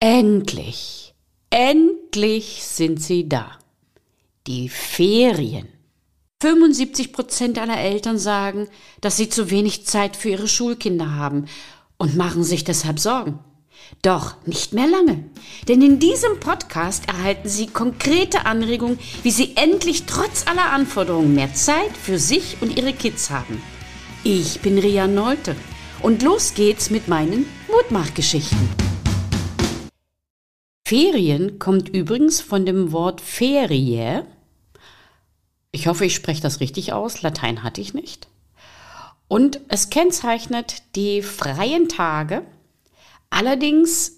Endlich, endlich sind sie da. Die Ferien. 75 Prozent aller Eltern sagen, dass sie zu wenig Zeit für ihre Schulkinder haben und machen sich deshalb Sorgen. Doch nicht mehr lange, denn in diesem Podcast erhalten Sie konkrete Anregungen, wie Sie endlich trotz aller Anforderungen mehr Zeit für sich und Ihre Kids haben. Ich bin Ria Nolte und los geht's mit meinen Mutmachgeschichten. Ferien kommt übrigens von dem Wort Ferie. Ich hoffe, ich spreche das richtig aus. Latein hatte ich nicht. Und es kennzeichnet die freien Tage. Allerdings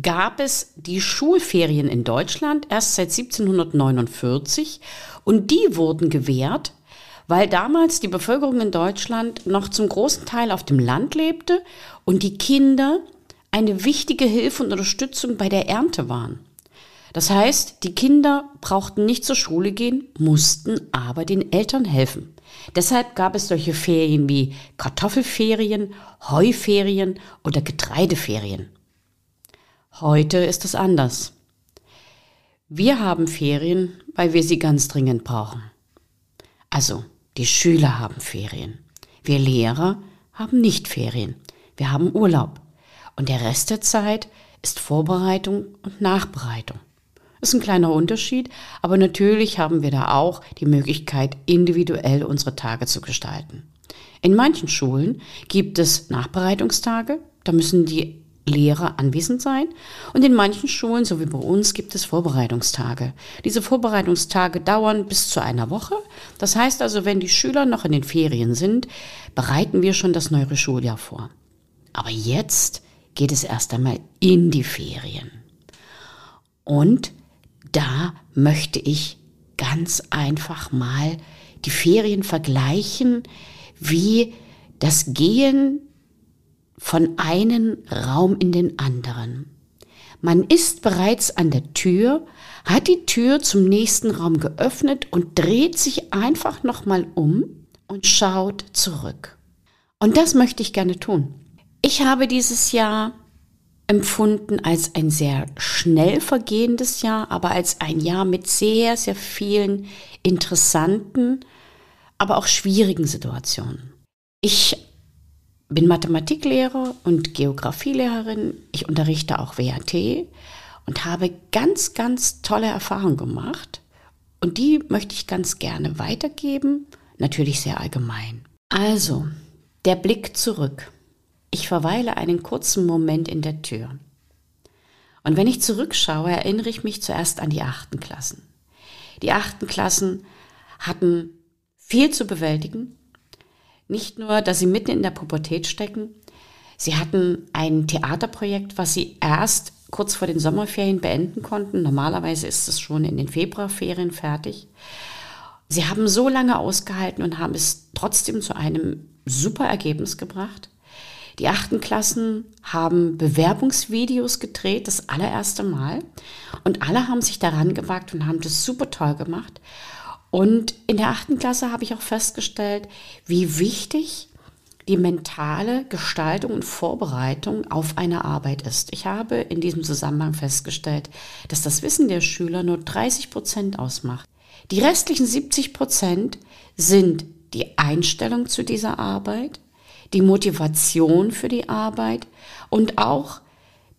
gab es die Schulferien in Deutschland erst seit 1749 und die wurden gewährt, weil damals die Bevölkerung in Deutschland noch zum großen Teil auf dem Land lebte und die Kinder eine wichtige Hilfe und Unterstützung bei der Ernte waren. Das heißt, die Kinder brauchten nicht zur Schule gehen, mussten aber den Eltern helfen. Deshalb gab es solche Ferien wie Kartoffelferien, Heuferien oder Getreideferien. Heute ist es anders. Wir haben Ferien, weil wir sie ganz dringend brauchen. Also, die Schüler haben Ferien. Wir Lehrer haben nicht Ferien. Wir haben Urlaub. Und der Rest der Zeit ist Vorbereitung und Nachbereitung. Ist ein kleiner Unterschied, aber natürlich haben wir da auch die Möglichkeit, individuell unsere Tage zu gestalten. In manchen Schulen gibt es Nachbereitungstage, da müssen die Lehrer anwesend sein. Und in manchen Schulen, so wie bei uns, gibt es Vorbereitungstage. Diese Vorbereitungstage dauern bis zu einer Woche. Das heißt also, wenn die Schüler noch in den Ferien sind, bereiten wir schon das neue Schuljahr vor. Aber jetzt geht es erst einmal in die Ferien. Und da möchte ich ganz einfach mal die Ferien vergleichen, wie das Gehen von einem Raum in den anderen. Man ist bereits an der Tür, hat die Tür zum nächsten Raum geöffnet und dreht sich einfach nochmal um und schaut zurück. Und das möchte ich gerne tun. Ich habe dieses Jahr empfunden als ein sehr schnell vergehendes Jahr, aber als ein Jahr mit sehr, sehr vielen interessanten, aber auch schwierigen Situationen. Ich bin Mathematiklehrer und Geografielehrerin. Ich unterrichte auch WAT und habe ganz, ganz tolle Erfahrungen gemacht. Und die möchte ich ganz gerne weitergeben, natürlich sehr allgemein. Also, der Blick zurück. Ich verweile einen kurzen Moment in der Tür. Und wenn ich zurückschaue, erinnere ich mich zuerst an die achten Klassen. Die achten Klassen hatten viel zu bewältigen. Nicht nur, dass sie mitten in der Pubertät stecken, sie hatten ein Theaterprojekt, was sie erst kurz vor den Sommerferien beenden konnten. Normalerweise ist es schon in den Februarferien fertig. Sie haben so lange ausgehalten und haben es trotzdem zu einem super Ergebnis gebracht. Die achten Klassen haben Bewerbungsvideos gedreht, das allererste Mal. Und alle haben sich daran gewagt und haben das super toll gemacht. Und in der achten Klasse habe ich auch festgestellt, wie wichtig die mentale Gestaltung und Vorbereitung auf eine Arbeit ist. Ich habe in diesem Zusammenhang festgestellt, dass das Wissen der Schüler nur 30 Prozent ausmacht. Die restlichen 70 Prozent sind die Einstellung zu dieser Arbeit, die Motivation für die Arbeit und auch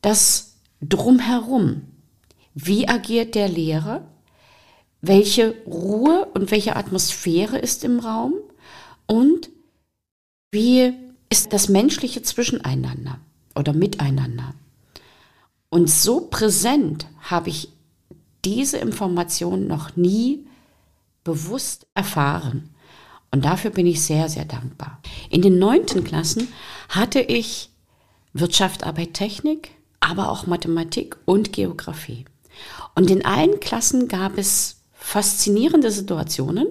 das Drumherum. Wie agiert der Lehrer? Welche Ruhe und welche Atmosphäre ist im Raum? Und wie ist das menschliche Zwischeneinander oder Miteinander? Und so präsent habe ich diese Information noch nie bewusst erfahren. Und dafür bin ich sehr, sehr dankbar. In den neunten Klassen hatte ich Wirtschaft, Arbeit, Technik, aber auch Mathematik und Geografie. Und in allen Klassen gab es faszinierende Situationen.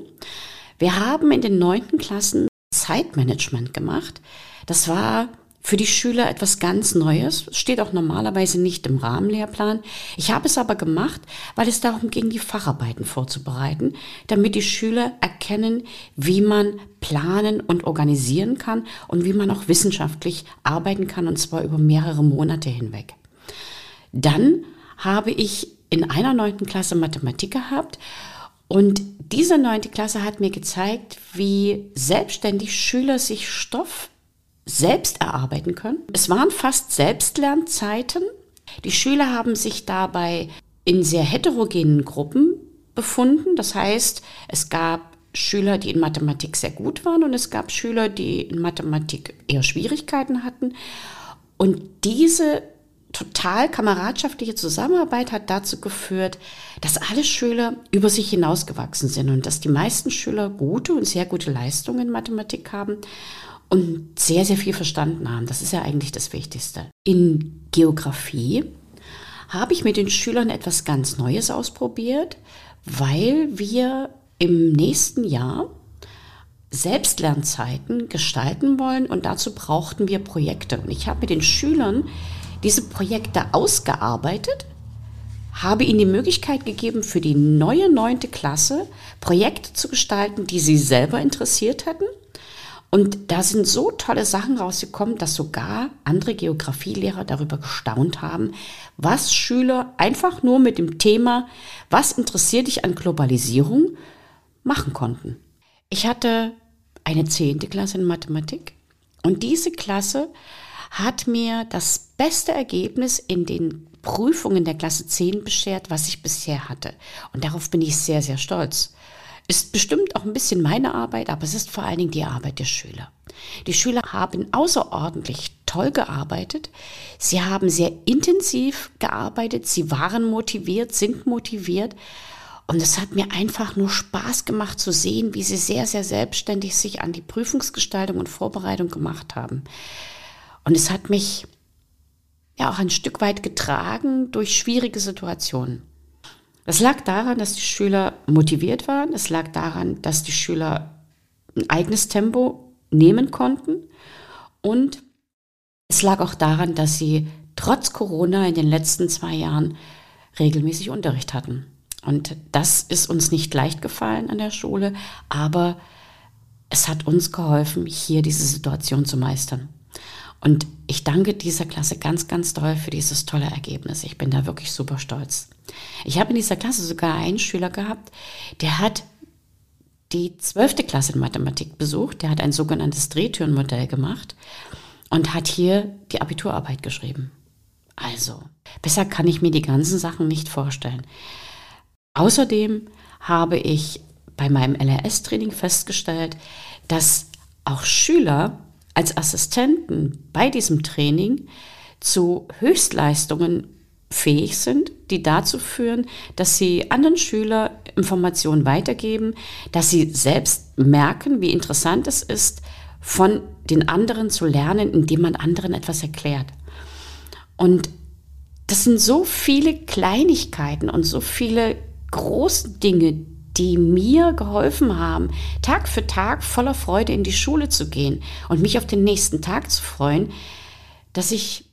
Wir haben in den neunten Klassen Zeitmanagement gemacht. Das war für die Schüler etwas ganz Neues, steht auch normalerweise nicht im Rahmenlehrplan. Ich habe es aber gemacht, weil es darum ging, die Facharbeiten vorzubereiten, damit die Schüler erkennen, wie man planen und organisieren kann und wie man auch wissenschaftlich arbeiten kann, und zwar über mehrere Monate hinweg. Dann habe ich in einer neunten Klasse Mathematik gehabt und diese neunte Klasse hat mir gezeigt, wie selbstständig Schüler sich Stoff selbst erarbeiten können. Es waren fast Selbstlernzeiten. Die Schüler haben sich dabei in sehr heterogenen Gruppen befunden. Das heißt, es gab Schüler, die in Mathematik sehr gut waren und es gab Schüler, die in Mathematik eher Schwierigkeiten hatten. Und diese total kameradschaftliche Zusammenarbeit hat dazu geführt, dass alle Schüler über sich hinausgewachsen sind und dass die meisten Schüler gute und sehr gute Leistungen in Mathematik haben und sehr, sehr viel verstanden haben. Das ist ja eigentlich das Wichtigste. In Geografie habe ich mit den Schülern etwas ganz Neues ausprobiert, weil wir im nächsten Jahr Selbstlernzeiten gestalten wollen und dazu brauchten wir Projekte. Und ich habe mit den Schülern diese Projekte ausgearbeitet, habe ihnen die Möglichkeit gegeben, für die neue neunte Klasse Projekte zu gestalten, die sie selber interessiert hätten. Und da sind so tolle Sachen rausgekommen, dass sogar andere Geografielehrer darüber gestaunt haben, was Schüler einfach nur mit dem Thema, was interessiert dich an Globalisierung, machen konnten. Ich hatte eine zehnte Klasse in Mathematik und diese Klasse hat mir das beste Ergebnis in den Prüfungen der Klasse 10 beschert, was ich bisher hatte. Und darauf bin ich sehr, sehr stolz. Ist bestimmt auch ein bisschen meine Arbeit, aber es ist vor allen Dingen die Arbeit der Schüler. Die Schüler haben außerordentlich toll gearbeitet. Sie haben sehr intensiv gearbeitet. Sie waren motiviert, sind motiviert. Und es hat mir einfach nur Spaß gemacht zu sehen, wie sie sehr, sehr selbstständig sich an die Prüfungsgestaltung und Vorbereitung gemacht haben. Und es hat mich ja auch ein Stück weit getragen durch schwierige Situationen. Das lag daran, dass die Schüler motiviert waren. Es lag daran, dass die Schüler ein eigenes Tempo nehmen konnten. Und es lag auch daran, dass sie trotz Corona in den letzten zwei Jahren regelmäßig Unterricht hatten. Und das ist uns nicht leicht gefallen an der Schule, aber es hat uns geholfen, hier diese Situation zu meistern. Und ich danke dieser Klasse ganz, ganz doll für dieses tolle Ergebnis. Ich bin da wirklich super stolz. Ich habe in dieser Klasse sogar einen Schüler gehabt, der hat die zwölfte Klasse in Mathematik besucht. Der hat ein sogenanntes Drehtürenmodell gemacht und hat hier die Abiturarbeit geschrieben. Also, besser kann ich mir die ganzen Sachen nicht vorstellen. Außerdem habe ich bei meinem LRS-Training festgestellt, dass auch Schüler als Assistenten bei diesem Training zu Höchstleistungen fähig sind, die dazu führen, dass sie anderen Schülern Informationen weitergeben, dass sie selbst merken, wie interessant es ist, von den anderen zu lernen, indem man anderen etwas erklärt. Und das sind so viele Kleinigkeiten und so viele große Dinge, die mir geholfen haben, Tag für Tag voller Freude in die Schule zu gehen und mich auf den nächsten Tag zu freuen, dass ich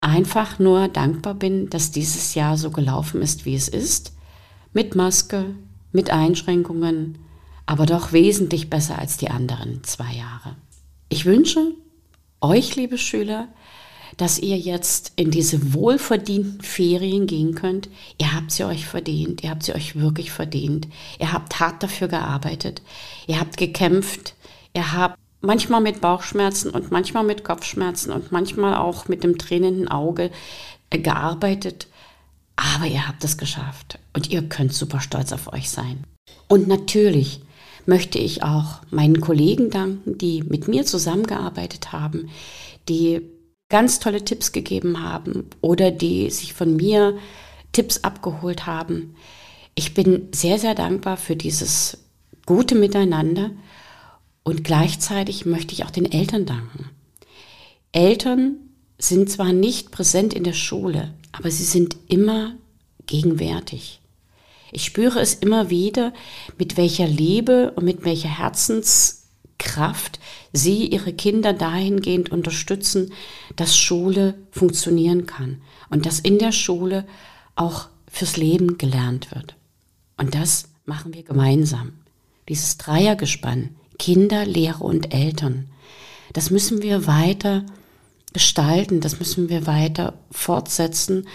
einfach nur dankbar bin, dass dieses Jahr so gelaufen ist, wie es ist, mit Maske, mit Einschränkungen, aber doch wesentlich besser als die anderen zwei Jahre. Ich wünsche euch, liebe Schüler, dass ihr jetzt in diese wohlverdienten Ferien gehen könnt. Ihr habt sie euch verdient, ihr habt sie euch wirklich verdient. Ihr habt hart dafür gearbeitet, ihr habt gekämpft, ihr habt manchmal mit Bauchschmerzen und manchmal mit Kopfschmerzen und manchmal auch mit dem tränenden Auge gearbeitet. Aber ihr habt es geschafft und ihr könnt super stolz auf euch sein. Und natürlich möchte ich auch meinen Kollegen danken, die mit mir zusammengearbeitet haben, die ganz tolle Tipps gegeben haben oder die sich von mir Tipps abgeholt haben. Ich bin sehr, sehr dankbar für dieses gute Miteinander und gleichzeitig möchte ich auch den Eltern danken. Eltern sind zwar nicht präsent in der Schule, aber sie sind immer gegenwärtig. Ich spüre es immer wieder, mit welcher Liebe und mit welcher Herzens Kraft sie ihre Kinder dahingehend unterstützen, dass Schule funktionieren kann und dass in der Schule auch fürs Leben gelernt wird. Und das machen wir gemeinsam. Dieses Dreiergespann, Kinder, Lehrer und Eltern, das müssen wir weiter gestalten, das müssen wir weiter fortsetzen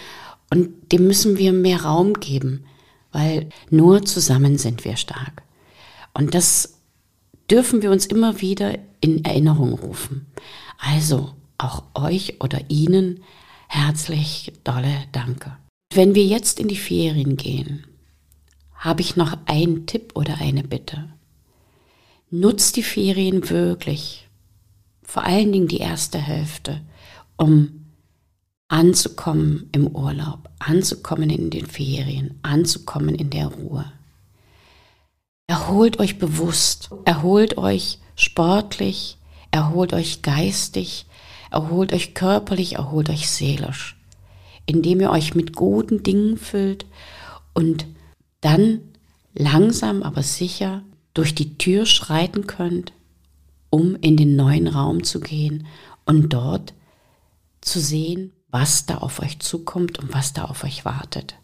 Und dem müssen wir mehr Raum geben, weil nur zusammen sind wir stark. Und das dürfen wir uns immer wieder in Erinnerung rufen. Also auch euch oder Ihnen herzlich dolle Danke. Wenn wir jetzt in die Ferien gehen, habe ich noch einen Tipp oder eine Bitte. Nutzt die Ferien wirklich, vor allen Dingen die erste Hälfte, um anzukommen im Urlaub, anzukommen in den Ferien, anzukommen in der Ruhe. Erholt euch bewusst, erholt euch sportlich, erholt euch geistig, erholt euch körperlich, erholt euch seelisch, indem ihr euch mit guten Dingen füllt und dann langsam aber sicher durch die Tür schreiten könnt, um in den neuen Raum zu gehen und dort zu sehen, was da auf euch zukommt und was da auf euch wartet.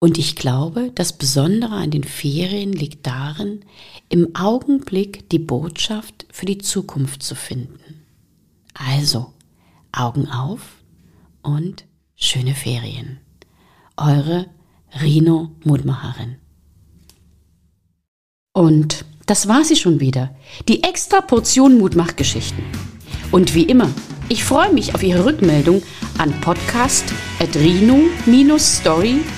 Und ich glaube, das Besondere an den Ferien liegt darin, im Augenblick die Botschaft für die Zukunft zu finden. Also, Augen auf und schöne Ferien. Eure Rino Mutmacherin. Und das war sie schon wieder, die extra Portion Mutmachgeschichten. Und wie immer, ich freue mich auf Ihre Rückmeldung an podcast.rino-story.com